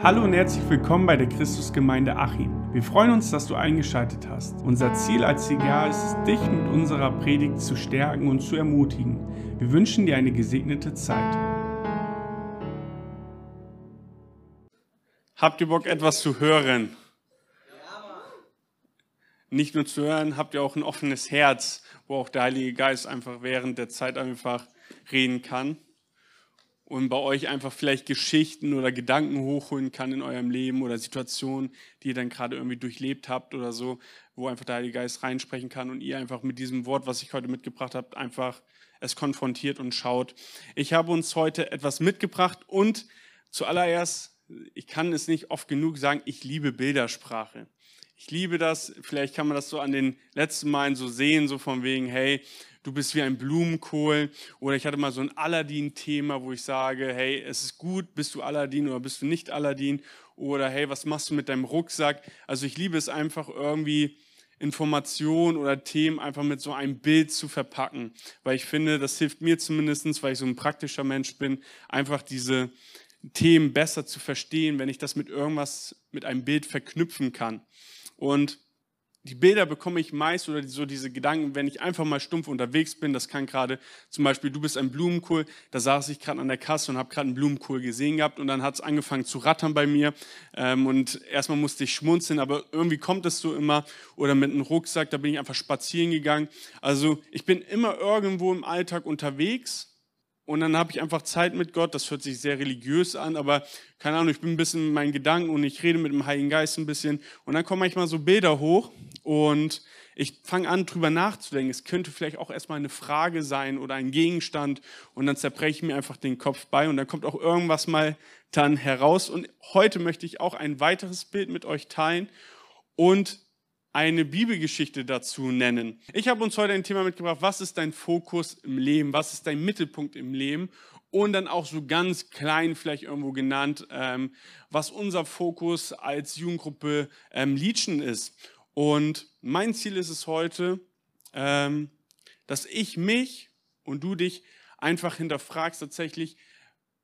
Hallo und herzlich willkommen bei der Christusgemeinde Achim. Wir freuen uns, dass du eingeschaltet hast. Unser Ziel als CGA ist es, dich mit unserer Predigt zu stärken und zu ermutigen. Wir wünschen dir eine gesegnete Zeit. Habt ihr Bock, etwas zu hören? Nicht nur zu hören, habt ihr auch ein offenes Herz, wo auch der Heilige Geist einfach während der Zeit einfach reden kann und bei euch einfach vielleicht Geschichten oder Gedanken hochholen kann in eurem Leben oder Situationen, die ihr dann gerade irgendwie durchlebt habt oder so, wo einfach der Heilige Geist reinsprechen kann und ihr einfach mit diesem Wort, was ich heute mitgebracht habe, einfach es konfrontiert und schaut. Ich habe uns heute etwas mitgebracht und zuallererst, ich kann es nicht oft genug sagen, ich liebe Bildersprache. Ich liebe das, vielleicht kann man das so an den letzten Malen so sehen, so von wegen, hey, du bist wie ein Blumenkohl. Oder ich hatte mal so ein Aladdin-Thema, wo ich sage, hey, es ist gut, bist du Aladdin oder bist du nicht Aladdin? Oder hey, was machst du mit deinem Rucksack? Also ich liebe es einfach irgendwie, Informationen oder Themen einfach mit so einem Bild zu verpacken. Weil ich finde, das hilft mir zumindest, weil ich so ein praktischer Mensch bin, einfach diese Themen besser zu verstehen, wenn ich das mit irgendwas, mit einem Bild verknüpfen kann. Und die Bilder bekomme ich meist oder so diese Gedanken, wenn ich einfach mal stumpf unterwegs bin. Das kann gerade zum Beispiel, du bist ein Blumenkohl, da saß ich gerade an der Kasse und habe gerade einen Blumenkohl gesehen gehabt und dann hat es angefangen zu rattern bei mir ähm, und erstmal musste ich schmunzeln, aber irgendwie kommt es so immer. Oder mit einem Rucksack, da bin ich einfach spazieren gegangen. Also ich bin immer irgendwo im Alltag unterwegs und dann habe ich einfach Zeit mit Gott. Das hört sich sehr religiös an, aber keine Ahnung, ich bin ein bisschen in meinen Gedanken und ich rede mit dem Heiligen Geist ein bisschen. Und dann kommen manchmal so Bilder hoch und ich fange an, drüber nachzudenken. Es könnte vielleicht auch erstmal eine Frage sein oder ein Gegenstand und dann zerbreche ich mir einfach den Kopf bei und dann kommt auch irgendwas mal dann heraus. Und heute möchte ich auch ein weiteres Bild mit euch teilen und eine Bibelgeschichte dazu nennen. Ich habe uns heute ein Thema mitgebracht, was ist dein Fokus im Leben, was ist dein Mittelpunkt im Leben und dann auch so ganz klein vielleicht irgendwo genannt, ähm, was unser Fokus als Jugendgruppe ähm, Liedschen ist. Und mein Ziel ist es heute, ähm, dass ich mich und du dich einfach hinterfragst tatsächlich,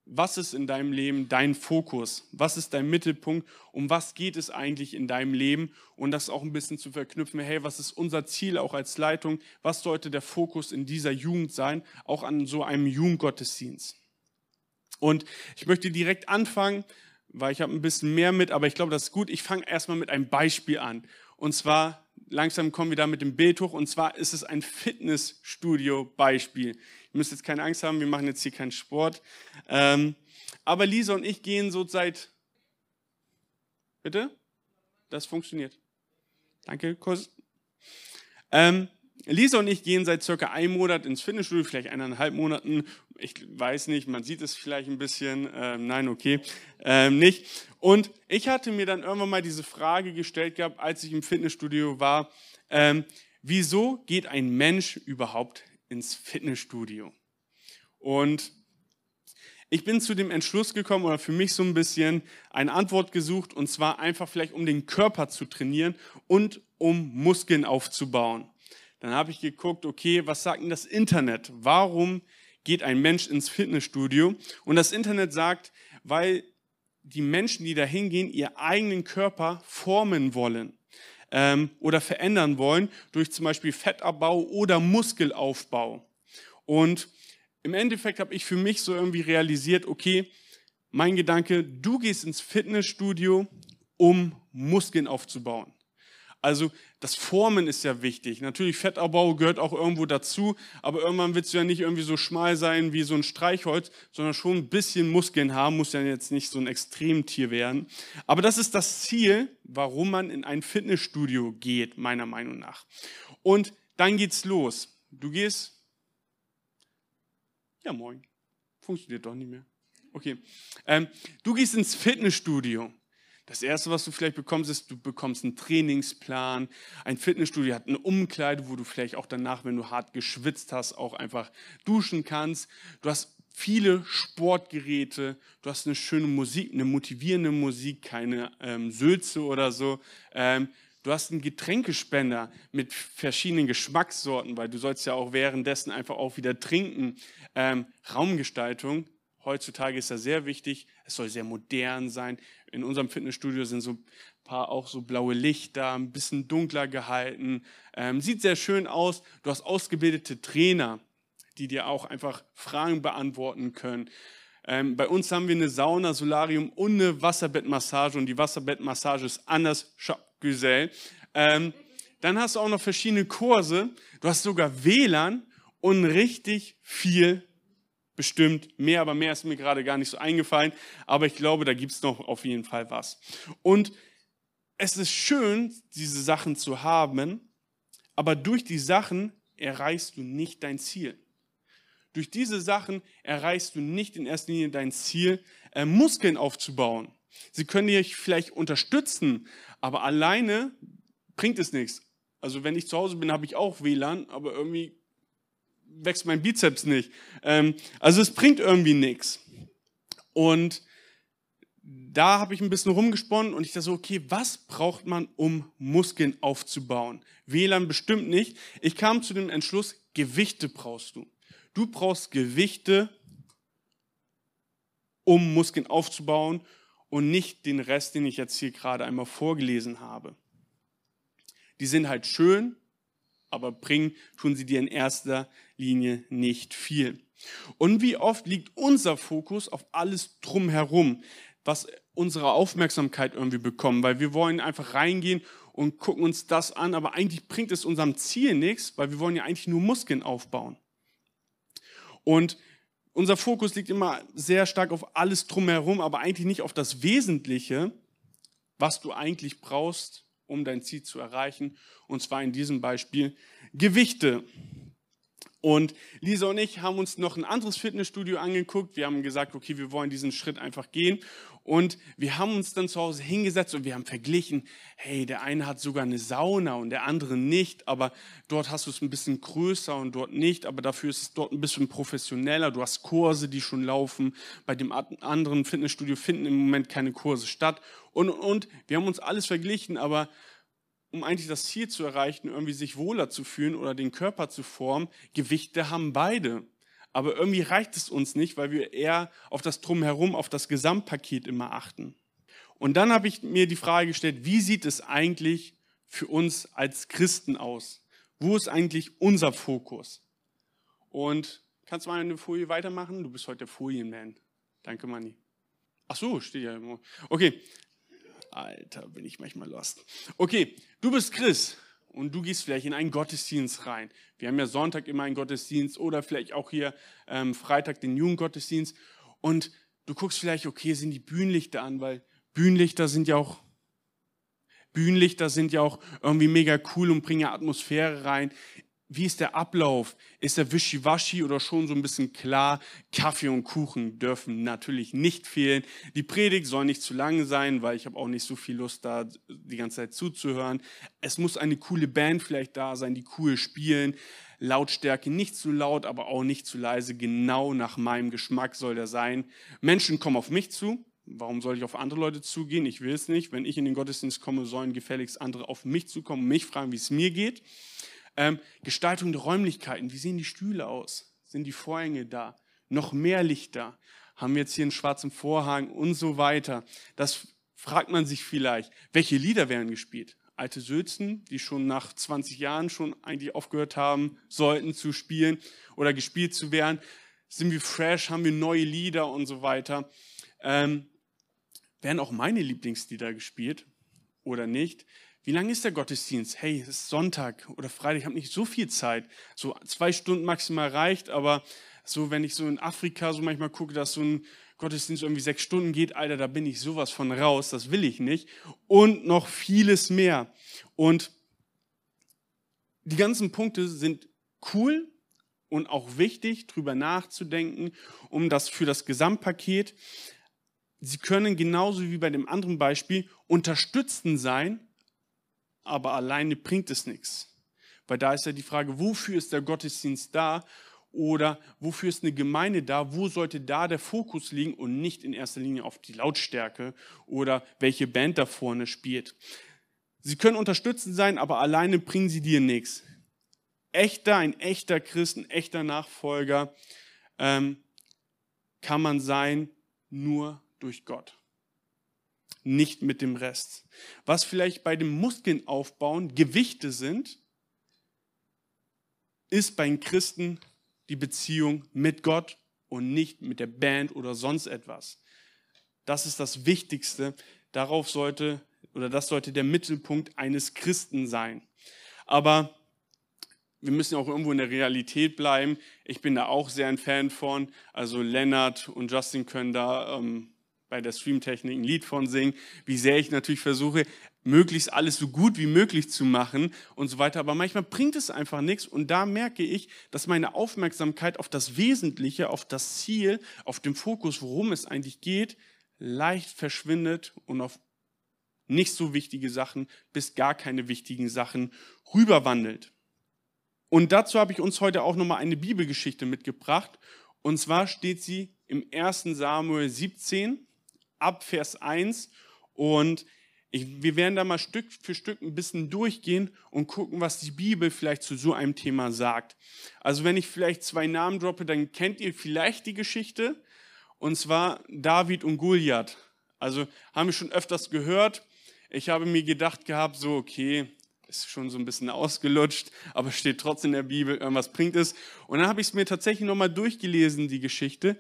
was ist in deinem Leben dein Fokus? Was ist dein Mittelpunkt? Um was geht es eigentlich in deinem Leben? Und das auch ein bisschen zu verknüpfen, hey, was ist unser Ziel auch als Leitung? Was sollte der Fokus in dieser Jugend sein? Auch an so einem Jugendgottesdienst. Und ich möchte direkt anfangen, weil ich habe ein bisschen mehr mit, aber ich glaube, das ist gut. Ich fange erstmal mit einem Beispiel an. Und zwar, langsam kommen wir da mit dem Bild hoch, und zwar ist es ein Fitnessstudio-Beispiel. Ihr müsst jetzt keine Angst haben, wir machen jetzt hier keinen Sport. Ähm, aber Lisa und ich gehen so seit. Bitte? Das funktioniert. Danke, Kurs. Ähm, Lisa und ich gehen seit circa einem Monat ins Fitnessstudio, vielleicht eineinhalb Monaten. Ich weiß nicht, man sieht es vielleicht ein bisschen. Ähm, nein, okay, ähm, nicht. Und ich hatte mir dann irgendwann mal diese Frage gestellt gehabt, als ich im Fitnessstudio war: ähm, Wieso geht ein Mensch überhaupt ins Fitnessstudio. Und ich bin zu dem Entschluss gekommen oder für mich so ein bisschen eine Antwort gesucht und zwar einfach vielleicht um den Körper zu trainieren und um Muskeln aufzubauen. Dann habe ich geguckt, okay, was sagt denn das Internet? Warum geht ein Mensch ins Fitnessstudio? Und das Internet sagt, weil die Menschen, die da hingehen, ihr eigenen Körper formen wollen ähm, oder verändern wollen durch zum Beispiel Fettabbau oder Muskelaufbau. Und im Endeffekt habe ich für mich so irgendwie realisiert, okay, mein Gedanke, du gehst ins Fitnessstudio, um Muskeln aufzubauen. Also das Formen ist ja wichtig. Natürlich, Fettabbau gehört auch irgendwo dazu, aber irgendwann willst du ja nicht irgendwie so schmal sein wie so ein Streichholz, sondern schon ein bisschen Muskeln haben, muss ja jetzt nicht so ein Extremtier werden. Aber das ist das Ziel, warum man in ein Fitnessstudio geht, meiner Meinung nach. Und dann geht's los. Du gehst. Ja, moin. Funktioniert doch nicht mehr. Okay. Ähm, du gehst ins Fitnessstudio. Das Erste, was du vielleicht bekommst, ist, du bekommst einen Trainingsplan. Ein Fitnessstudio hat eine Umkleide, wo du vielleicht auch danach, wenn du hart geschwitzt hast, auch einfach duschen kannst. Du hast viele Sportgeräte, du hast eine schöne Musik, eine motivierende Musik, keine ähm, Sülze oder so. Ähm, du hast einen Getränkespender mit verschiedenen Geschmackssorten, weil du sollst ja auch währenddessen einfach auch wieder trinken. Ähm, Raumgestaltung, Heutzutage ist das sehr wichtig. Es soll sehr modern sein. In unserem Fitnessstudio sind so ein paar auch so blaue Lichter, ein bisschen dunkler gehalten. Ähm, sieht sehr schön aus. Du hast ausgebildete Trainer, die dir auch einfach Fragen beantworten können. Ähm, bei uns haben wir eine Sauna, Solarium und eine Wasserbettmassage und die Wasserbettmassage ist anders Güzel. Ähm, dann hast du auch noch verschiedene Kurse. Du hast sogar WLAN und richtig viel bestimmt mehr, aber mehr ist mir gerade gar nicht so eingefallen. Aber ich glaube, da gibt es noch auf jeden Fall was. Und es ist schön, diese Sachen zu haben, aber durch die Sachen erreichst du nicht dein Ziel. Durch diese Sachen erreichst du nicht in erster Linie dein Ziel, äh, Muskeln aufzubauen. Sie können dich vielleicht unterstützen, aber alleine bringt es nichts. Also wenn ich zu Hause bin, habe ich auch WLAN, aber irgendwie wächst mein Bizeps nicht. Ähm, also es bringt irgendwie nichts. Und da habe ich ein bisschen rumgesponnen und ich dachte so, okay, was braucht man, um Muskeln aufzubauen? WLAN bestimmt nicht. Ich kam zu dem Entschluss, Gewichte brauchst du. Du brauchst Gewichte, um Muskeln aufzubauen und nicht den Rest, den ich jetzt hier gerade einmal vorgelesen habe. Die sind halt schön, aber bringen tun sie dir in erster Linie nicht viel. Und wie oft liegt unser Fokus auf alles drumherum, was unsere Aufmerksamkeit irgendwie bekommen, weil wir wollen einfach reingehen und gucken uns das an, aber eigentlich bringt es unserem Ziel nichts, weil wir wollen ja eigentlich nur Muskeln aufbauen. Und unser Fokus liegt immer sehr stark auf alles drumherum, aber eigentlich nicht auf das Wesentliche, was du eigentlich brauchst, um dein Ziel zu erreichen. Und zwar in diesem Beispiel Gewichte. Und Lisa und ich haben uns noch ein anderes Fitnessstudio angeguckt. Wir haben gesagt, okay, wir wollen diesen Schritt einfach gehen. Und wir haben uns dann zu Hause hingesetzt und wir haben verglichen, hey, der eine hat sogar eine Sauna und der andere nicht, aber dort hast du es ein bisschen größer und dort nicht, aber dafür ist es dort ein bisschen professioneller. Du hast Kurse, die schon laufen. Bei dem anderen Fitnessstudio finden im Moment keine Kurse statt. Und, und, und. Wir haben uns alles verglichen, aber um eigentlich das Ziel zu erreichen, irgendwie sich wohler zu fühlen oder den Körper zu formen, Gewichte haben beide. Aber irgendwie reicht es uns nicht, weil wir eher auf das Drumherum, auf das Gesamtpaket immer achten. Und dann habe ich mir die Frage gestellt, wie sieht es eigentlich für uns als Christen aus? Wo ist eigentlich unser Fokus? Und kannst du mal eine Folie weitermachen? Du bist heute der Folienman. Danke, Manni. Ach so, steht ja immer. Okay, Alter, bin ich manchmal lost. Okay, du bist Chris und du gehst vielleicht in einen Gottesdienst rein. Wir haben ja Sonntag immer einen Gottesdienst oder vielleicht auch hier ähm, Freitag den Jugendgottesdienst. Und du guckst vielleicht, okay, sind die Bühnenlichter an, weil Bühnenlichter sind ja auch Bühnenlichter sind ja auch irgendwie mega cool und bringen Atmosphäre rein wie ist der Ablauf? Ist er wischiwaschi oder schon so ein bisschen klar? Kaffee und Kuchen dürfen natürlich nicht fehlen. Die Predigt soll nicht zu lang sein, weil ich habe auch nicht so viel Lust da die ganze Zeit zuzuhören. Es muss eine coole Band vielleicht da sein, die cool spielen. Lautstärke nicht zu laut, aber auch nicht zu leise. Genau nach meinem Geschmack soll der sein. Menschen kommen auf mich zu. Warum soll ich auf andere Leute zugehen? Ich will es nicht. Wenn ich in den Gottesdienst komme, sollen gefälligst andere auf mich zukommen, mich fragen, wie es mir geht. Ähm, Gestaltung der Räumlichkeiten. Wie sehen die Stühle aus? Sind die Vorhänge da? Noch mehr Lichter? Haben wir jetzt hier einen schwarzen Vorhang und so weiter? Das fragt man sich vielleicht. Welche Lieder werden gespielt? Alte Sülzen, die schon nach 20 Jahren schon eigentlich aufgehört haben sollten zu spielen oder gespielt zu werden. Sind wir fresh? Haben wir neue Lieder und so weiter? Ähm, werden auch meine Lieblingslieder gespielt oder nicht? Wie lange ist der Gottesdienst? Hey, es ist Sonntag oder Freitag, ich habe nicht so viel Zeit. So zwei Stunden maximal reicht, aber so, wenn ich so in Afrika so manchmal gucke, dass so ein Gottesdienst irgendwie sechs Stunden geht, Alter, da bin ich sowas von raus, das will ich nicht. Und noch vieles mehr. Und die ganzen Punkte sind cool und auch wichtig, drüber nachzudenken, um das für das Gesamtpaket. Sie können genauso wie bei dem anderen Beispiel unterstützend sein, aber alleine bringt es nichts. Weil da ist ja die Frage, wofür ist der Gottesdienst da oder wofür ist eine Gemeinde da? Wo sollte da der Fokus liegen und nicht in erster Linie auf die Lautstärke oder welche Band da vorne spielt? Sie können unterstützend sein, aber alleine bringen sie dir nichts. Echter, ein echter Christ, ein echter Nachfolger ähm, kann man sein nur durch Gott, nicht mit dem Rest. Was vielleicht bei dem Muskeln aufbauen Gewichte sind, ist bei den Christen die Beziehung mit Gott und nicht mit der Band oder sonst etwas. Das ist das Wichtigste. Darauf sollte oder das sollte der Mittelpunkt eines Christen sein. Aber wir müssen auch irgendwo in der Realität bleiben. Ich bin da auch sehr ein Fan von. Also Lennart und Justin können da ähm, bei der Streamtechnik ein Lied von singen, wie sehr ich natürlich versuche, möglichst alles so gut wie möglich zu machen und so weiter. Aber manchmal bringt es einfach nichts und da merke ich, dass meine Aufmerksamkeit auf das Wesentliche, auf das Ziel, auf den Fokus, worum es eigentlich geht, leicht verschwindet und auf nicht so wichtige Sachen bis gar keine wichtigen Sachen rüberwandelt. Und dazu habe ich uns heute auch nochmal eine Bibelgeschichte mitgebracht. Und zwar steht sie im 1. Samuel 17 ab Vers 1. Und ich, wir werden da mal Stück für Stück ein bisschen durchgehen und gucken, was die Bibel vielleicht zu so einem Thema sagt. Also wenn ich vielleicht zwei Namen droppe, dann kennt ihr vielleicht die Geschichte. Und zwar David und Goliath. Also haben wir schon öfters gehört. Ich habe mir gedacht gehabt, so, okay, ist schon so ein bisschen ausgelutscht, aber steht trotzdem in der Bibel, irgendwas bringt es. Und dann habe ich es mir tatsächlich nochmal durchgelesen, die Geschichte.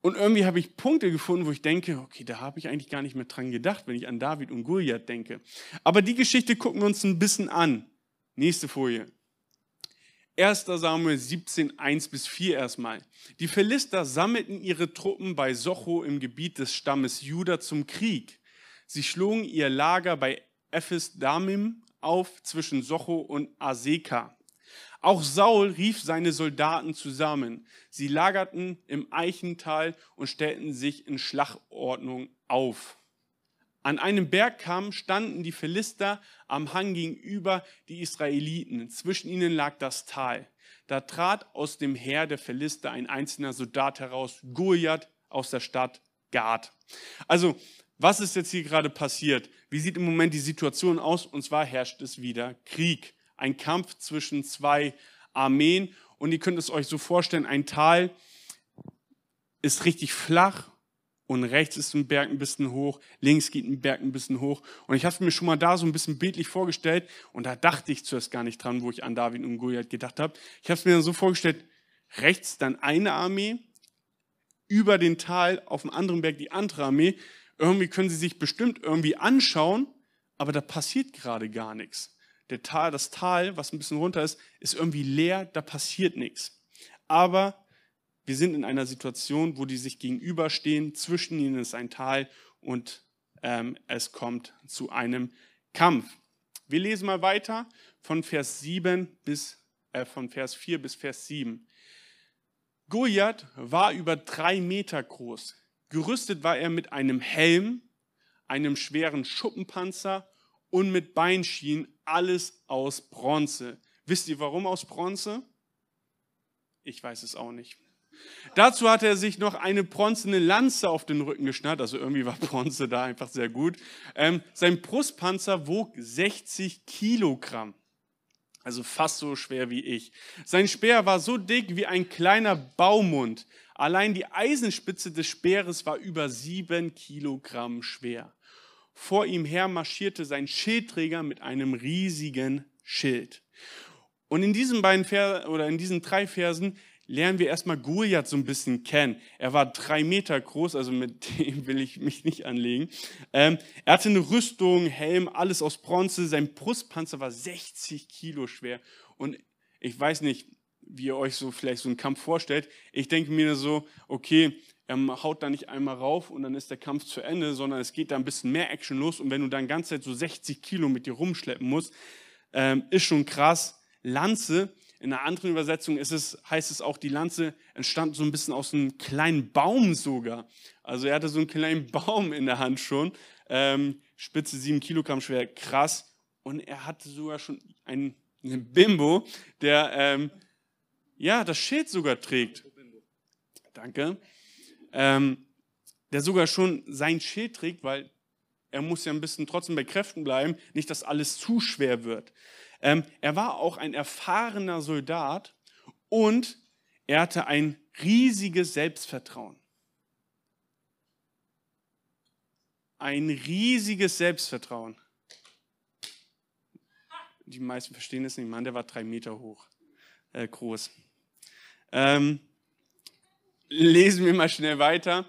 Und irgendwie habe ich Punkte gefunden, wo ich denke, okay, da habe ich eigentlich gar nicht mehr dran gedacht, wenn ich an David und Goliath denke. Aber die Geschichte gucken wir uns ein bisschen an. Nächste Folie. 1. Samuel 17, 1 bis 4 erstmal. Die Philister sammelten ihre Truppen bei Socho im Gebiet des Stammes Juda zum Krieg. Sie schlugen ihr Lager bei Ephes Damim auf zwischen Socho und Aseka. Auch Saul rief seine Soldaten zusammen. Sie lagerten im Eichental und stellten sich in Schlachtordnung auf. An einem Bergkamm standen die Philister am Hang gegenüber die Israeliten. Zwischen ihnen lag das Tal. Da trat aus dem Heer der Philister ein einzelner Soldat heraus, Goliath aus der Stadt Gad. Also was ist jetzt hier gerade passiert? Wie sieht im Moment die Situation aus? Und zwar herrscht es wieder Krieg. Ein Kampf zwischen zwei Armeen. Und ihr könnt es euch so vorstellen, ein Tal ist richtig flach und rechts ist ein Berg ein bisschen hoch, links geht ein Berg ein bisschen hoch. Und ich habe es mir schon mal da so ein bisschen bildlich vorgestellt und da dachte ich zuerst gar nicht dran, wo ich an David und Goliath gedacht habe. Ich habe es mir dann so vorgestellt, rechts dann eine Armee, über den Tal auf dem anderen Berg die andere Armee irgendwie können sie sich bestimmt irgendwie anschauen, aber da passiert gerade gar nichts. Der Tal, das Tal, was ein bisschen runter ist, ist irgendwie leer, da passiert nichts. Aber wir sind in einer Situation, wo die sich gegenüberstehen, zwischen ihnen ist ein Tal und ähm, es kommt zu einem Kampf. Wir lesen mal weiter von Vers 7 bis äh, von Vers 4 bis Vers 7. Goliath war über drei Meter groß, Gerüstet war er mit einem Helm, einem schweren Schuppenpanzer und mit Beinschienen, alles aus Bronze. Wisst ihr, warum aus Bronze? Ich weiß es auch nicht. Dazu hatte er sich noch eine bronzene Lanze auf den Rücken geschnallt, also irgendwie war Bronze da einfach sehr gut. Ähm, sein Brustpanzer wog 60 Kilogramm, also fast so schwer wie ich. Sein Speer war so dick wie ein kleiner Baumund. Allein die Eisenspitze des Speeres war über sieben Kilogramm schwer. Vor ihm her marschierte sein Schildträger mit einem riesigen Schild. Und in diesen beiden Versen, oder in diesen drei Versen lernen wir erstmal Goliath so ein bisschen kennen. Er war drei Meter groß, also mit dem will ich mich nicht anlegen. Ähm, er hatte eine Rüstung, Helm, alles aus Bronze. Sein Brustpanzer war 60 Kilo schwer. Und ich weiß nicht, wie ihr euch so vielleicht so einen Kampf vorstellt. Ich denke mir so, okay, er haut da nicht einmal rauf und dann ist der Kampf zu Ende, sondern es geht da ein bisschen mehr Action los. Und wenn du dann ganze Zeit so 60 Kilo mit dir rumschleppen musst, ähm, ist schon krass. Lanze, in einer anderen Übersetzung ist es, heißt es auch, die Lanze entstand so ein bisschen aus einem kleinen Baum sogar. Also er hatte so einen kleinen Baum in der Hand schon, ähm, Spitze 7 Kilogramm schwer, krass. Und er hatte sogar schon einen, einen Bimbo, der ähm, ja, das Schild sogar trägt. Danke. Ähm, der sogar schon sein Schild trägt, weil er muss ja ein bisschen trotzdem bei Kräften bleiben, nicht, dass alles zu schwer wird. Ähm, er war auch ein erfahrener Soldat und er hatte ein riesiges Selbstvertrauen. Ein riesiges Selbstvertrauen. Die meisten verstehen es nicht, Mann, der war drei Meter hoch, äh, groß. Ähm, lesen wir mal schnell weiter.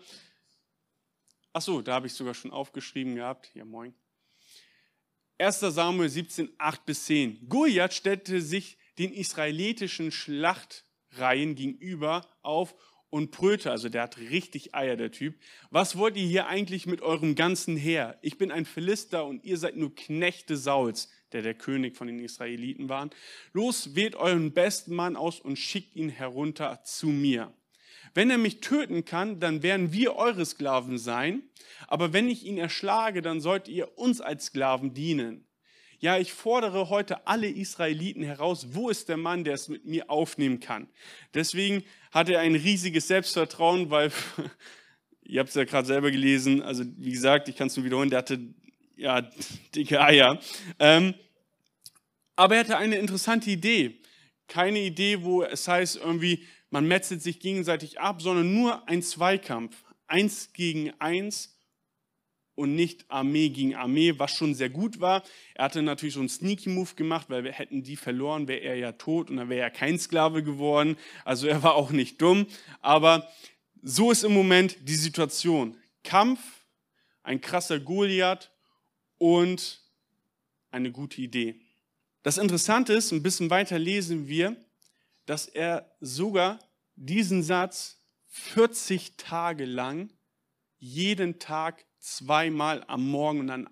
Ach so, da habe ich sogar schon aufgeschrieben gehabt. Ja, moin. 1. Samuel 17, 8 bis 10. Goliath stellte sich den israelitischen Schlachtreihen gegenüber auf und brüllte, also der hat richtig Eier, der Typ. Was wollt ihr hier eigentlich mit eurem ganzen Heer? Ich bin ein Philister und ihr seid nur Knechte Sauls, der der König von den Israeliten war. Los, wählt euren besten Mann aus und schickt ihn herunter zu mir. Wenn er mich töten kann, dann werden wir eure Sklaven sein. Aber wenn ich ihn erschlage, dann sollt ihr uns als Sklaven dienen. Ja, ich fordere heute alle Israeliten heraus, wo ist der Mann, der es mit mir aufnehmen kann. Deswegen hat er ein riesiges Selbstvertrauen, weil, ihr habt es ja gerade selber gelesen, also wie gesagt, ich kann es nur wiederholen, der hatte ja dicke Eier. Ähm, aber er hatte eine interessante Idee. Keine Idee, wo es heißt irgendwie, man metzelt sich gegenseitig ab, sondern nur ein Zweikampf. Eins gegen eins und nicht Armee gegen Armee, was schon sehr gut war. Er hatte natürlich so einen Sneaky Move gemacht, weil wir hätten die verloren, wäre er ja tot und dann wäre er kein Sklave geworden. Also er war auch nicht dumm. Aber so ist im Moment die Situation. Kampf, ein krasser Goliath und eine gute Idee. Das Interessante ist, ein bisschen weiter lesen wir, dass er sogar diesen Satz 40 Tage lang jeden Tag zweimal am Morgen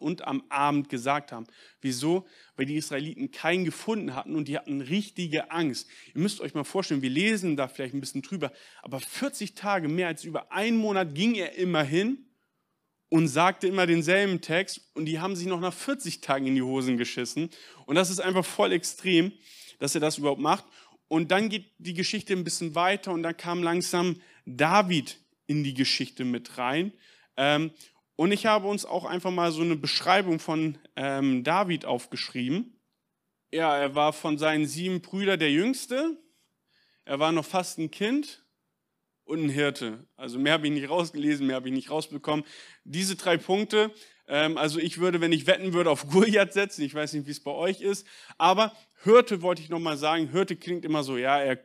und am Abend gesagt haben. Wieso? Weil die Israeliten keinen gefunden hatten und die hatten richtige Angst. Ihr müsst euch mal vorstellen, wir lesen da vielleicht ein bisschen drüber, aber 40 Tage, mehr als über einen Monat ging er immer hin und sagte immer denselben Text und die haben sich noch nach 40 Tagen in die Hosen geschissen. Und das ist einfach voll extrem, dass er das überhaupt macht. Und dann geht die Geschichte ein bisschen weiter und dann kam langsam David in die Geschichte mit rein. Ähm, und ich habe uns auch einfach mal so eine Beschreibung von ähm, David aufgeschrieben. Ja, er war von seinen sieben Brüdern der Jüngste. Er war noch fast ein Kind und ein Hirte. Also mehr habe ich nicht rausgelesen, mehr habe ich nicht rausbekommen. Diese drei Punkte, ähm, also ich würde, wenn ich wetten würde, auf Goliath setzen. Ich weiß nicht, wie es bei euch ist. Aber Hirte wollte ich nochmal sagen. Hirte klingt immer so, ja, er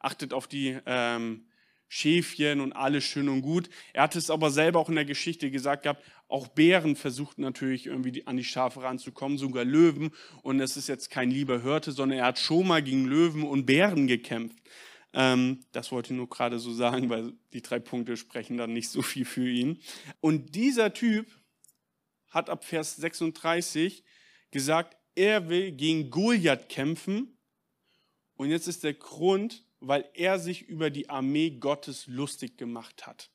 achtet auf die ähm, Schäfchen und alles schön und gut. Er hat es aber selber auch in der Geschichte gesagt gehabt, auch Bären versuchten natürlich irgendwie an die Schafe ranzukommen, sogar Löwen. Und es ist jetzt kein lieber Hirte, sondern er hat schon mal gegen Löwen und Bären gekämpft. Ähm, das wollte ich nur gerade so sagen, weil die drei Punkte sprechen dann nicht so viel für ihn. Und dieser Typ hat ab Vers 36 gesagt, er will gegen Goliath kämpfen. Und jetzt ist der Grund, weil er sich über die Armee Gottes lustig gemacht hat.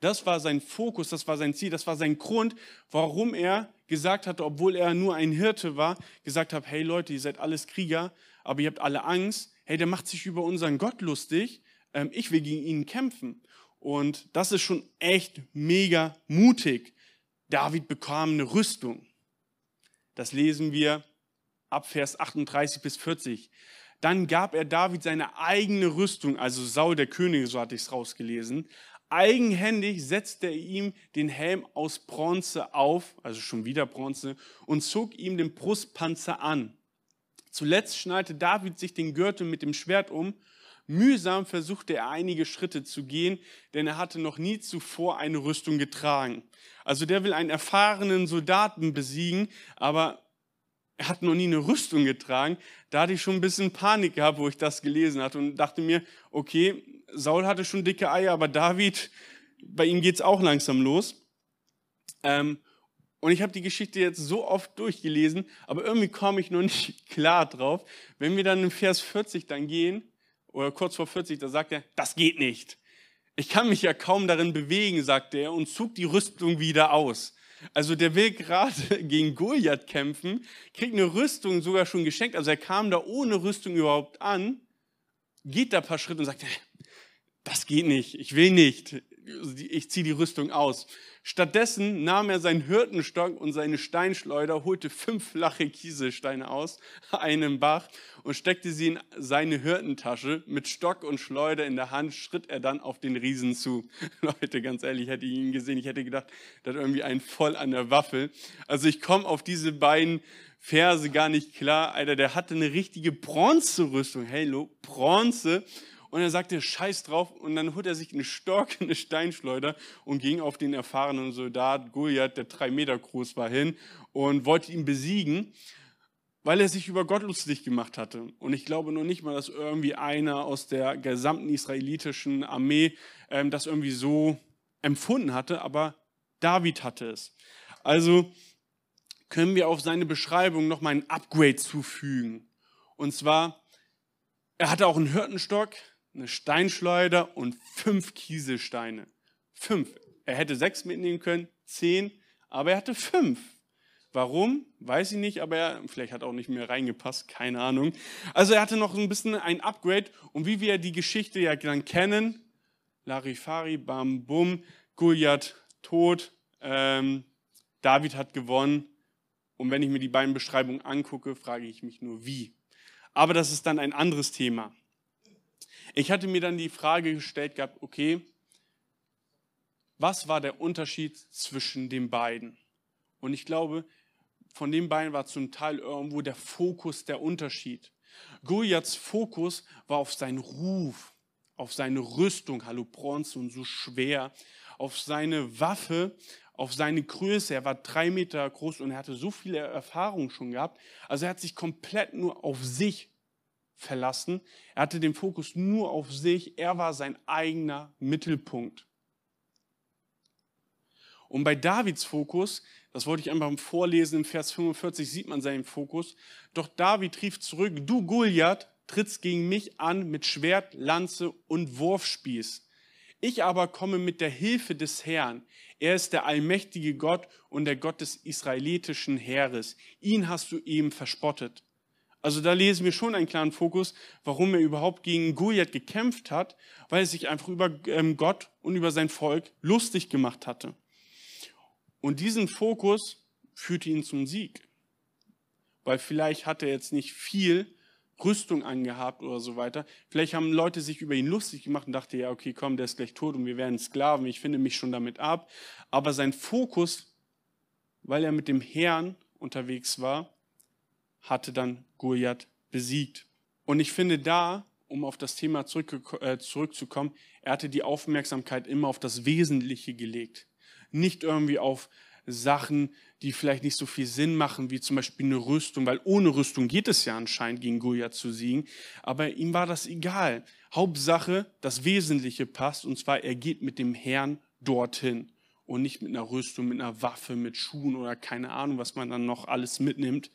Das war sein Fokus, das war sein Ziel, das war sein Grund, warum er gesagt hatte, obwohl er nur ein Hirte war, gesagt hat, hey Leute, ihr seid alles Krieger, aber ihr habt alle Angst. Hey, der macht sich über unseren Gott lustig. Ähm, ich will gegen ihn kämpfen. Und das ist schon echt mega mutig. David bekam eine Rüstung. Das lesen wir ab Vers 38 bis 40. Dann gab er David seine eigene Rüstung, also Saul der König, so hatte ich es rausgelesen. Eigenhändig setzte er ihm den Helm aus Bronze auf, also schon wieder Bronze, und zog ihm den Brustpanzer an. Zuletzt schnallte David sich den Gürtel mit dem Schwert um. Mühsam versuchte er einige Schritte zu gehen, denn er hatte noch nie zuvor eine Rüstung getragen. Also der will einen erfahrenen Soldaten besiegen, aber er hat noch nie eine Rüstung getragen. Da hatte ich schon ein bisschen Panik gehabt, wo ich das gelesen hatte und dachte mir, okay, Saul hatte schon dicke Eier, aber David, bei ihm geht es auch langsam los. Ähm, und ich habe die Geschichte jetzt so oft durchgelesen, aber irgendwie komme ich noch nicht klar drauf. Wenn wir dann in Vers 40 dann gehen, oder kurz vor 40, da sagt er, das geht nicht. Ich kann mich ja kaum darin bewegen, sagte er, und zog die Rüstung wieder aus. Also der will gerade gegen Goliath kämpfen, kriegt eine Rüstung sogar schon geschenkt. Also er kam da ohne Rüstung überhaupt an, geht da ein paar Schritte und sagt, das geht nicht, ich will nicht. Ich ziehe die Rüstung aus. Stattdessen nahm er seinen Hirtenstock und seine Steinschleuder, holte fünf flache Kieselsteine aus, einen Bach und steckte sie in seine Hirtentasche. Mit Stock und Schleuder in der Hand schritt er dann auf den Riesen zu. Leute, ganz ehrlich, hätte ich ihn gesehen, ich hätte gedacht, das irgendwie ein voll an der Waffel. Also ich komme auf diese beiden Verse gar nicht klar. Alter, der hatte eine richtige Bronzerüstung. Hello, Bronze. Und er sagte, scheiß drauf. Und dann holt er sich einen Stock, eine Steinschleuder und ging auf den erfahrenen Soldat Goliath, der drei Meter groß war, hin und wollte ihn besiegen, weil er sich über Gott lustig gemacht hatte. Und ich glaube noch nicht mal, dass irgendwie einer aus der gesamten israelitischen Armee ähm, das irgendwie so empfunden hatte, aber David hatte es. Also können wir auf seine Beschreibung noch mal ein Upgrade zufügen. Und zwar, er hatte auch einen Hirtenstock, eine Steinschleuder und fünf Kieselsteine. Fünf. Er hätte sechs mitnehmen können, zehn, aber er hatte fünf. Warum? Weiß ich nicht, aber er, vielleicht hat auch nicht mehr reingepasst, keine Ahnung. Also er hatte noch ein bisschen ein Upgrade und wie wir die Geschichte ja dann kennen, Larifari, Bam, Bum, Goliath tot, ähm, David hat gewonnen und wenn ich mir die beiden Beschreibungen angucke, frage ich mich nur wie. Aber das ist dann ein anderes Thema. Ich hatte mir dann die Frage gestellt gehabt, okay, was war der Unterschied zwischen den beiden? Und ich glaube, von den beiden war zum Teil irgendwo der Fokus der Unterschied. Goliaths Fokus war auf seinen Ruf, auf seine Rüstung, hallo Bronze und so schwer, auf seine Waffe, auf seine Größe. Er war drei Meter groß und er hatte so viele Erfahrungen schon gehabt. Also er hat sich komplett nur auf sich verlassen. Er hatte den Fokus nur auf sich. Er war sein eigener Mittelpunkt. Und bei Davids Fokus, das wollte ich einfach vorlesen, im Vers 45 sieht man seinen Fokus. Doch David rief zurück, du Goliath trittst gegen mich an mit Schwert, Lanze und Wurfspieß. Ich aber komme mit der Hilfe des Herrn. Er ist der allmächtige Gott und der Gott des israelitischen Heeres. Ihn hast du eben verspottet. Also da lesen wir schon einen klaren Fokus, warum er überhaupt gegen Goliath gekämpft hat, weil er sich einfach über ähm, Gott und über sein Volk lustig gemacht hatte. Und diesen Fokus führte ihn zum Sieg. Weil vielleicht hat er jetzt nicht viel Rüstung angehabt oder so weiter. Vielleicht haben Leute sich über ihn lustig gemacht und dachten, ja, okay, komm, der ist gleich tot und wir werden Sklaven, ich finde mich schon damit ab. Aber sein Fokus, weil er mit dem Herrn unterwegs war, hatte dann Goliath besiegt. Und ich finde da, um auf das Thema zurück, äh, zurückzukommen, er hatte die Aufmerksamkeit immer auf das Wesentliche gelegt. Nicht irgendwie auf Sachen, die vielleicht nicht so viel Sinn machen, wie zum Beispiel eine Rüstung, weil ohne Rüstung geht es ja anscheinend gegen Goliath zu siegen. Aber ihm war das egal. Hauptsache, das Wesentliche passt, und zwar er geht mit dem Herrn dorthin und nicht mit einer Rüstung, mit einer Waffe, mit Schuhen oder keine Ahnung, was man dann noch alles mitnimmt.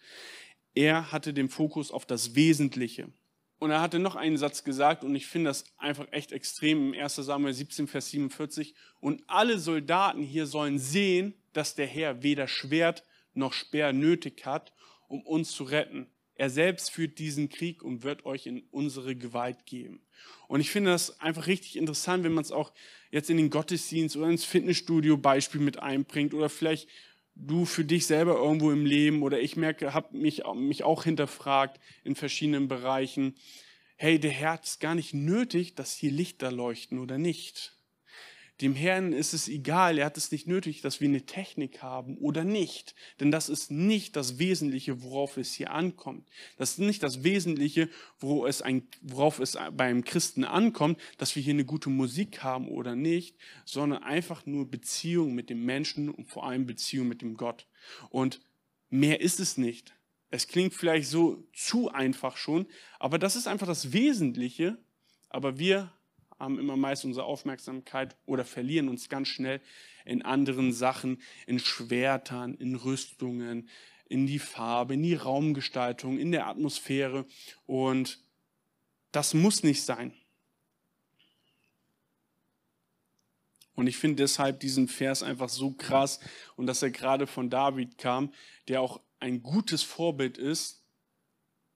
Er hatte den Fokus auf das Wesentliche. Und er hatte noch einen Satz gesagt, und ich finde das einfach echt extrem im 1 Samuel 17, Vers 47. Und alle Soldaten hier sollen sehen, dass der Herr weder Schwert noch Speer nötig hat, um uns zu retten. Er selbst führt diesen Krieg und wird euch in unsere Gewalt geben. Und ich finde das einfach richtig interessant, wenn man es auch jetzt in den Gottesdienst oder ins Fitnessstudio Beispiel mit einbringt oder vielleicht du für dich selber irgendwo im Leben oder ich merke, habe mich, mich auch hinterfragt in verschiedenen Bereichen. Hey, der es gar nicht nötig, dass hier Lichter leuchten oder nicht. Dem Herrn ist es egal, er hat es nicht nötig, dass wir eine Technik haben oder nicht. Denn das ist nicht das Wesentliche, worauf es hier ankommt. Das ist nicht das Wesentliche, worauf es, ein, worauf es beim Christen ankommt, dass wir hier eine gute Musik haben oder nicht, sondern einfach nur Beziehung mit dem Menschen und vor allem Beziehung mit dem Gott. Und mehr ist es nicht. Es klingt vielleicht so zu einfach schon, aber das ist einfach das Wesentliche. Aber wir haben immer meist unsere Aufmerksamkeit oder verlieren uns ganz schnell in anderen Sachen, in Schwertern, in Rüstungen, in die Farbe, in die Raumgestaltung, in der Atmosphäre. Und das muss nicht sein. Und ich finde deshalb diesen Vers einfach so krass und dass er gerade von David kam, der auch ein gutes Vorbild ist,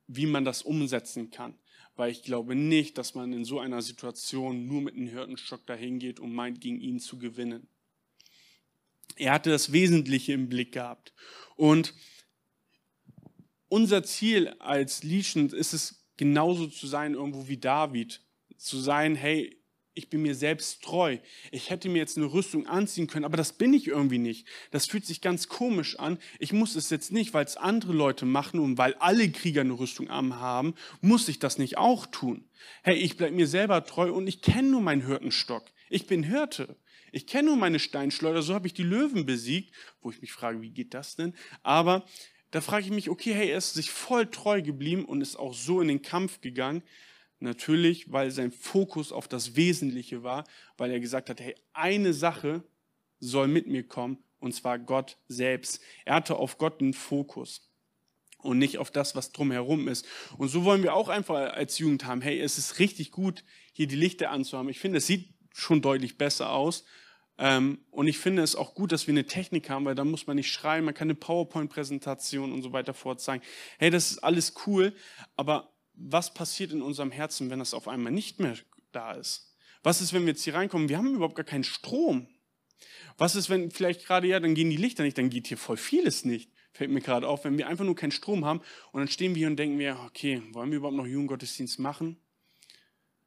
wie man das umsetzen kann. Weil ich glaube nicht, dass man in so einer Situation nur mit einem Hirtenstock dahin geht und meint, gegen ihn zu gewinnen. Er hatte das Wesentliche im Blick gehabt. Und unser Ziel als Legion ist es, genauso zu sein irgendwo wie David. Zu sein, hey, ich bin mir selbst treu. Ich hätte mir jetzt eine Rüstung anziehen können, aber das bin ich irgendwie nicht. Das fühlt sich ganz komisch an. Ich muss es jetzt nicht, weil es andere Leute machen und weil alle Krieger eine Rüstung haben, muss ich das nicht auch tun. Hey, ich bleibe mir selber treu und ich kenne nur meinen Hirtenstock. Ich bin Hirte. Ich kenne nur meine Steinschleuder, so habe ich die Löwen besiegt, wo ich mich frage, wie geht das denn? Aber da frage ich mich, okay, hey, er ist sich voll treu geblieben und ist auch so in den Kampf gegangen. Natürlich, weil sein Fokus auf das Wesentliche war, weil er gesagt hat, hey, eine Sache soll mit mir kommen, und zwar Gott selbst. Er hatte auf Gott einen Fokus und nicht auf das, was drumherum ist. Und so wollen wir auch einfach als Jugend haben, hey, es ist richtig gut, hier die Lichter anzuhaben. Ich finde, es sieht schon deutlich besser aus. Ähm, und ich finde es auch gut, dass wir eine Technik haben, weil da muss man nicht schreien, man kann eine PowerPoint-Präsentation und so weiter vorzeigen. Hey, das ist alles cool, aber was passiert in unserem Herzen, wenn das auf einmal nicht mehr da ist? Was ist, wenn wir jetzt hier reinkommen? Wir haben überhaupt gar keinen Strom. Was ist, wenn vielleicht gerade, ja, dann gehen die Lichter nicht, dann geht hier voll vieles nicht. Fällt mir gerade auf, wenn wir einfach nur keinen Strom haben und dann stehen wir hier und denken wir, okay, wollen wir überhaupt noch Jugendgottesdienst machen?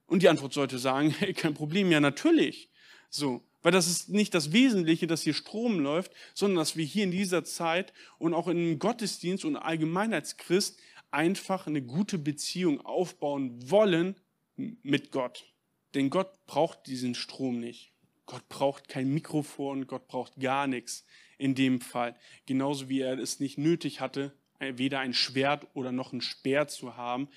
Und die Antwort sollte sagen, hey, kein Problem, ja, natürlich. So, weil das ist nicht das Wesentliche, dass hier Strom läuft, sondern dass wir hier in dieser Zeit und auch im Gottesdienst und allgemein als Christ einfach eine gute Beziehung aufbauen wollen mit Gott. Denn Gott braucht diesen Strom nicht. Gott braucht kein Mikrofon, Gott braucht gar nichts in dem Fall. Genauso wie er es nicht nötig hatte, weder ein Schwert oder noch ein Speer zu haben,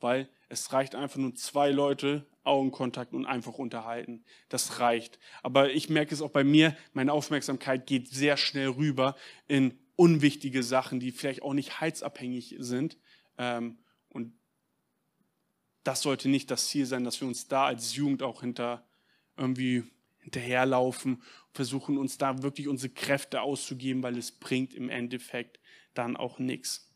weil es reicht einfach nur zwei Leute, Augenkontakt und einfach unterhalten. Das reicht. Aber ich merke es auch bei mir, meine Aufmerksamkeit geht sehr schnell rüber in unwichtige Sachen, die vielleicht auch nicht heizabhängig sind. Ähm, und das sollte nicht das Ziel sein, dass wir uns da als Jugend auch hinter irgendwie hinterherlaufen, versuchen uns da wirklich unsere Kräfte auszugeben, weil es bringt im Endeffekt dann auch nichts.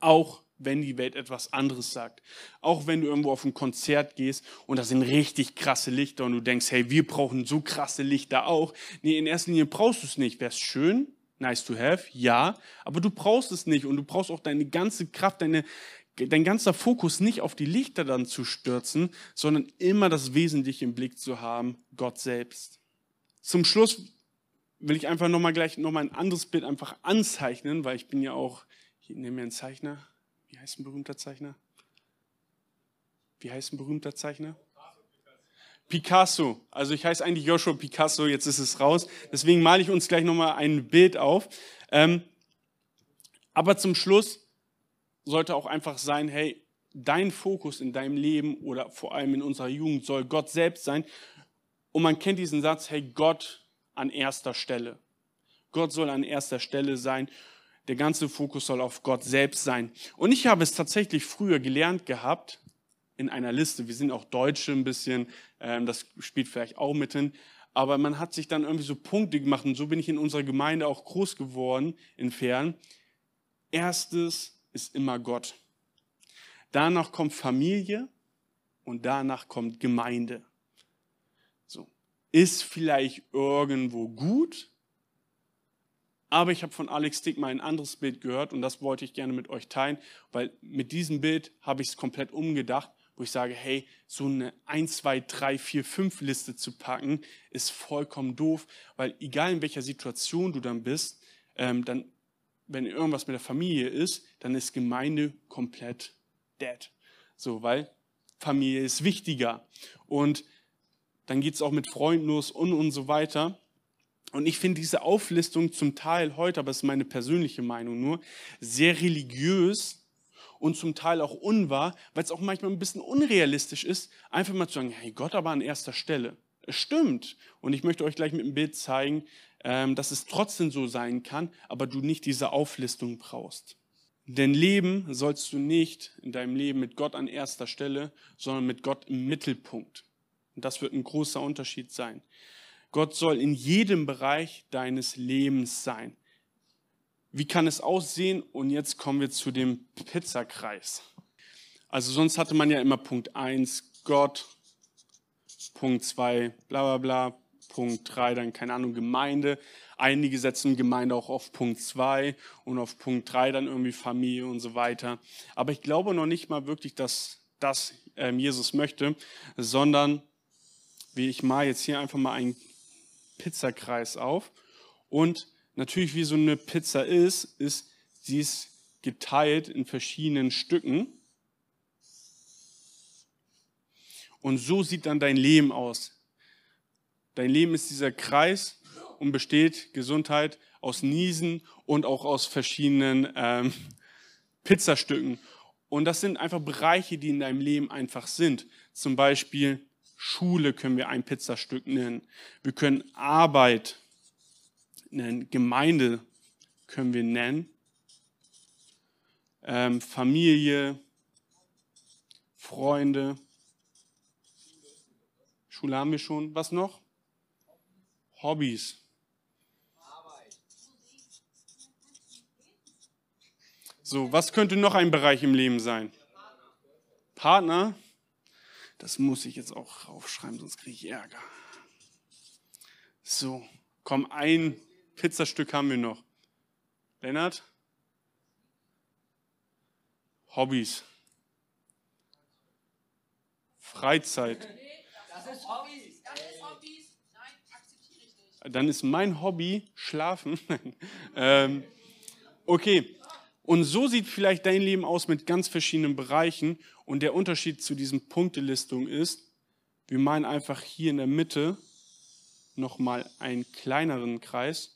Auch wenn die Welt etwas anderes sagt. Auch wenn du irgendwo auf ein Konzert gehst und da sind richtig krasse Lichter und du denkst, hey, wir brauchen so krasse Lichter auch. Nee, in erster Linie brauchst du es nicht. Wäre es schön, nice to have, ja, aber du brauchst es nicht und du brauchst auch deine ganze Kraft, deine, dein ganzer Fokus nicht auf die Lichter dann zu stürzen, sondern immer das Wesentliche im Blick zu haben, Gott selbst. Zum Schluss will ich einfach nochmal gleich nochmal ein anderes Bild einfach anzeichnen, weil ich bin ja auch, hier nehme mir einen Zeichner. Wie heißt ein berühmter Zeichner? Wie heißt ein berühmter Zeichner? Picasso. Also ich heiße eigentlich Joshua Picasso, jetzt ist es raus. Deswegen male ich uns gleich nochmal ein Bild auf. Ähm, aber zum Schluss sollte auch einfach sein, hey, dein Fokus in deinem Leben oder vor allem in unserer Jugend soll Gott selbst sein. Und man kennt diesen Satz, hey, Gott an erster Stelle. Gott soll an erster Stelle sein. Der ganze Fokus soll auf Gott selbst sein. Und ich habe es tatsächlich früher gelernt gehabt, in einer Liste. Wir sind auch Deutsche ein bisschen, das spielt vielleicht auch mit hin. Aber man hat sich dann irgendwie so Punkte gemacht und so bin ich in unserer Gemeinde auch groß geworden in Fern. Erstes ist immer Gott. Danach kommt Familie und danach kommt Gemeinde. So. Ist vielleicht irgendwo gut, aber ich habe von Alex Dick mal ein anderes Bild gehört und das wollte ich gerne mit euch teilen, weil mit diesem Bild habe ich es komplett umgedacht wo ich sage, hey, so eine 1, 2, 3, 4, 5 Liste zu packen, ist vollkommen doof, weil egal in welcher Situation du dann bist, ähm, dann, wenn irgendwas mit der Familie ist, dann ist Gemeinde komplett dead. So, weil Familie ist wichtiger. Und dann geht es auch mit Freunden los und und so weiter. Und ich finde diese Auflistung zum Teil heute, aber es ist meine persönliche Meinung nur, sehr religiös und zum Teil auch unwahr, weil es auch manchmal ein bisschen unrealistisch ist, einfach mal zu sagen, hey, Gott aber an erster Stelle. Es stimmt. Und ich möchte euch gleich mit einem Bild zeigen, ähm, dass es trotzdem so sein kann, aber du nicht diese Auflistung brauchst. Denn Leben sollst du nicht in deinem Leben mit Gott an erster Stelle, sondern mit Gott im Mittelpunkt. Und das wird ein großer Unterschied sein. Gott soll in jedem Bereich deines Lebens sein. Wie kann es aussehen? Und jetzt kommen wir zu dem Pizzakreis. Also sonst hatte man ja immer Punkt 1, Gott, Punkt 2, bla bla bla, Punkt 3, dann keine Ahnung, Gemeinde. Einige setzen Gemeinde auch auf Punkt 2 und auf Punkt 3 dann irgendwie Familie und so weiter. Aber ich glaube noch nicht mal wirklich, dass das ähm, Jesus möchte, sondern wie ich mal jetzt hier einfach mal einen Pizzakreis auf. Und natürlich, wie so eine Pizza ist, ist, sie ist geteilt in verschiedenen Stücken. Und so sieht dann dein Leben aus. Dein Leben ist dieser Kreis und besteht Gesundheit aus Niesen und auch aus verschiedenen ähm, Pizzastücken. Und das sind einfach Bereiche, die in deinem Leben einfach sind. Zum Beispiel Schule können wir ein Pizzastück nennen. Wir können Arbeit nennen. Gemeinde können wir nennen. Ähm, Familie, Freunde. Schule haben wir schon. Was noch? Hobbys. So, was könnte noch ein Bereich im Leben sein? Partner. Das muss ich jetzt auch aufschreiben, sonst kriege ich Ärger. So, komm, ein Pizzastück haben wir noch. Lennart? Hobbys. Freizeit. Das ist Hobbys. Das ist Hobbys. Nein, akzeptiere ich nicht. Dann ist mein Hobby Schlafen. ähm, okay. Und so sieht vielleicht dein Leben aus mit ganz verschiedenen Bereichen. Und der Unterschied zu diesen Punktelistung ist, wir meinen einfach hier in der Mitte nochmal einen kleineren Kreis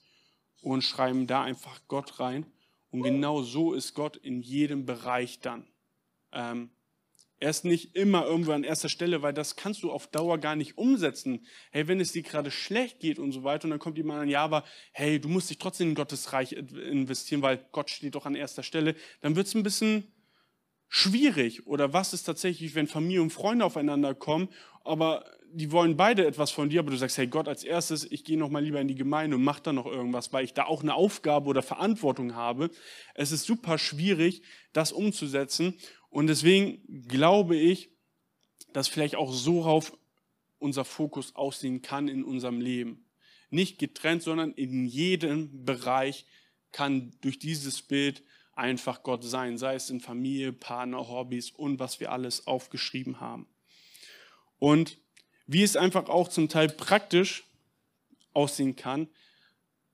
und schreiben da einfach Gott rein. Und genau so ist Gott in jedem Bereich dann. Ähm, er ist nicht immer irgendwo an erster Stelle, weil das kannst du auf Dauer gar nicht umsetzen. Hey, wenn es dir gerade schlecht geht und so weiter, und dann kommt jemand an, ja, aber hey, du musst dich trotzdem in Gottes Reich investieren, weil Gott steht doch an erster Stelle, dann wird es ein bisschen schwierig. Oder was ist tatsächlich, wenn Familie und Freunde aufeinander kommen, aber die wollen beide etwas von dir, aber du sagst, hey Gott, als erstes, ich gehe noch mal lieber in die Gemeinde und mach da noch irgendwas, weil ich da auch eine Aufgabe oder Verantwortung habe. Es ist super schwierig, das umzusetzen. Und deswegen glaube ich, dass vielleicht auch so rauf unser Fokus aussehen kann in unserem Leben. Nicht getrennt, sondern in jedem Bereich kann durch dieses Bild einfach Gott sein, sei es in Familie, Partner, Hobbys und was wir alles aufgeschrieben haben. Und wie es einfach auch zum Teil praktisch aussehen kann.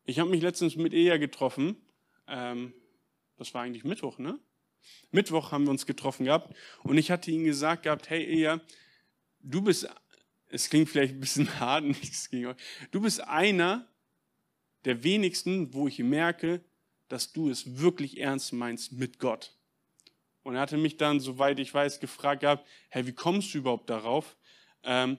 Ich habe mich letztens mit Eja getroffen. Ähm, das war eigentlich Mittwoch, ne? Mittwoch haben wir uns getroffen gehabt und ich hatte ihm gesagt gehabt, hey Eja, du bist, es klingt vielleicht ein bisschen hart, nichts gegen euch, du bist einer der wenigsten, wo ich merke, dass du es wirklich ernst meinst mit Gott. Und er hatte mich dann, soweit ich weiß, gefragt gehabt, hey, wie kommst du überhaupt darauf? Ähm,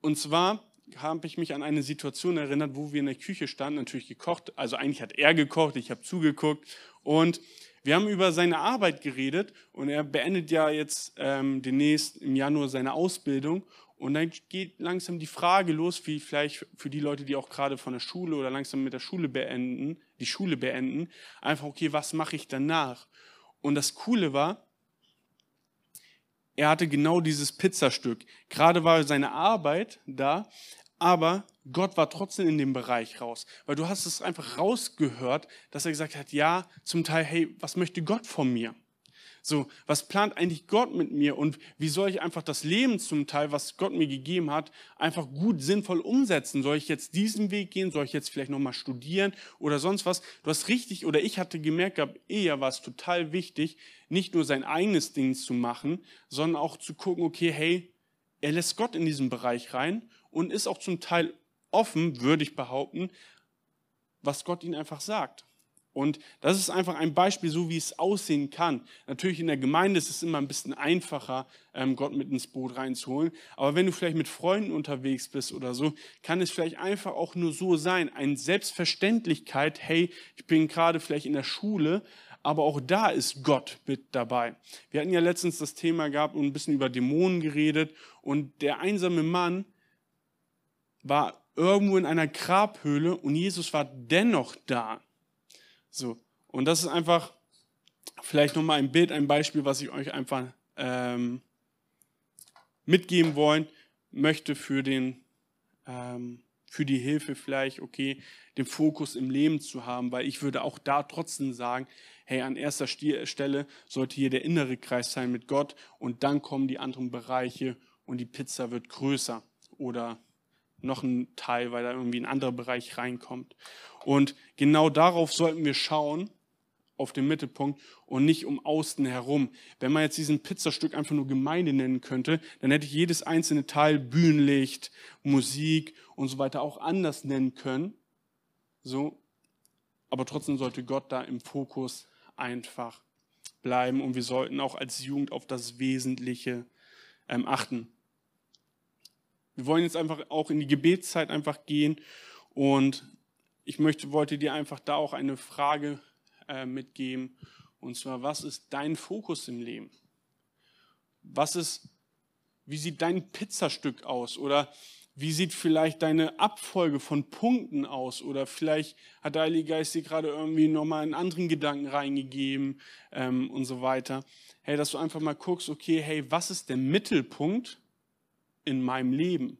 und zwar habe ich mich an eine Situation erinnert, wo wir in der Küche standen, natürlich gekocht. Also eigentlich hat er gekocht, ich habe zugeguckt. Und wir haben über seine Arbeit geredet und er beendet ja jetzt ähm, demnächst im Januar seine Ausbildung. Und dann geht langsam die Frage los, wie vielleicht für die Leute, die auch gerade von der Schule oder langsam mit der Schule beenden, die Schule beenden, einfach, okay, was mache ich danach? Und das Coole war, er hatte genau dieses Pizzastück. Gerade war seine Arbeit da, aber Gott war trotzdem in dem Bereich raus, weil du hast es einfach rausgehört, dass er gesagt hat, ja, zum Teil, hey, was möchte Gott von mir? So, was plant eigentlich Gott mit mir und wie soll ich einfach das Leben zum Teil, was Gott mir gegeben hat, einfach gut sinnvoll umsetzen? Soll ich jetzt diesen Weg gehen? Soll ich jetzt vielleicht nochmal studieren oder sonst was? Du hast richtig, oder ich hatte gemerkt gehabt, eher war es total wichtig, nicht nur sein eigenes Ding zu machen, sondern auch zu gucken, okay, hey, er lässt Gott in diesen Bereich rein und ist auch zum Teil offen, würde ich behaupten, was Gott ihnen einfach sagt. Und das ist einfach ein Beispiel, so wie es aussehen kann. Natürlich in der Gemeinde ist es immer ein bisschen einfacher, ähm, Gott mit ins Boot reinzuholen. Aber wenn du vielleicht mit Freunden unterwegs bist oder so, kann es vielleicht einfach auch nur so sein. Eine Selbstverständlichkeit, hey, ich bin gerade vielleicht in der Schule, aber auch da ist Gott mit dabei. Wir hatten ja letztens das Thema gehabt und ein bisschen über Dämonen geredet. Und der einsame Mann war irgendwo in einer Grabhöhle und Jesus war dennoch da. So. Und das ist einfach vielleicht nochmal ein Bild, ein Beispiel, was ich euch einfach ähm, mitgeben wollen, möchte für den ähm, für die Hilfe vielleicht, okay, den Fokus im Leben zu haben, weil ich würde auch da trotzdem sagen, hey, an erster Stelle sollte hier der innere Kreis sein mit Gott und dann kommen die anderen Bereiche und die Pizza wird größer oder noch ein Teil, weil da irgendwie ein anderer Bereich reinkommt. Und genau darauf sollten wir schauen, auf den Mittelpunkt und nicht um außen herum. Wenn man jetzt diesen Pizzastück einfach nur Gemeinde nennen könnte, dann hätte ich jedes einzelne Teil Bühnenlicht, Musik und so weiter auch anders nennen können. So, aber trotzdem sollte Gott da im Fokus einfach bleiben und wir sollten auch als Jugend auf das Wesentliche ähm, achten. Wir wollen jetzt einfach auch in die Gebetszeit einfach gehen und ich möchte, wollte dir einfach da auch eine Frage äh, mitgeben. Und zwar, was ist dein Fokus im Leben? Was ist, wie sieht dein Pizzastück aus? Oder wie sieht vielleicht deine Abfolge von Punkten aus? Oder vielleicht hat der Heilige Geist dir gerade irgendwie nochmal einen anderen Gedanken reingegeben ähm, und so weiter. Hey, dass du einfach mal guckst, okay, hey, was ist der Mittelpunkt in meinem Leben?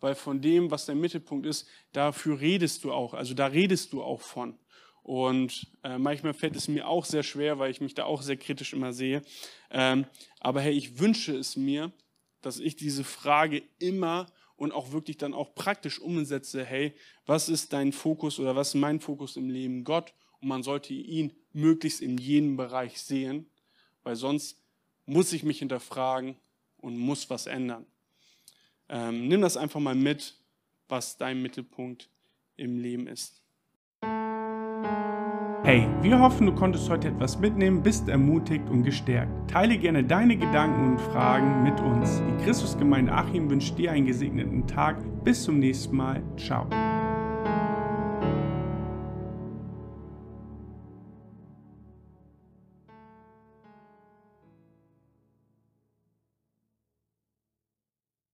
Weil von dem, was der Mittelpunkt ist, dafür redest du auch. Also da redest du auch von. Und äh, manchmal fällt es mir auch sehr schwer, weil ich mich da auch sehr kritisch immer sehe. Ähm, aber hey, ich wünsche es mir, dass ich diese Frage immer und auch wirklich dann auch praktisch umsetze, hey, was ist dein Fokus oder was ist mein Fokus im Leben Gott? Und man sollte ihn möglichst in jedem Bereich sehen, weil sonst muss ich mich hinterfragen und muss was ändern. Ähm, nimm das einfach mal mit, was dein Mittelpunkt im Leben ist. Hey, wir hoffen, du konntest heute etwas mitnehmen, bist ermutigt und gestärkt. Teile gerne deine Gedanken und Fragen mit uns. Die Christusgemeinde Achim wünscht dir einen gesegneten Tag. Bis zum nächsten Mal. Ciao.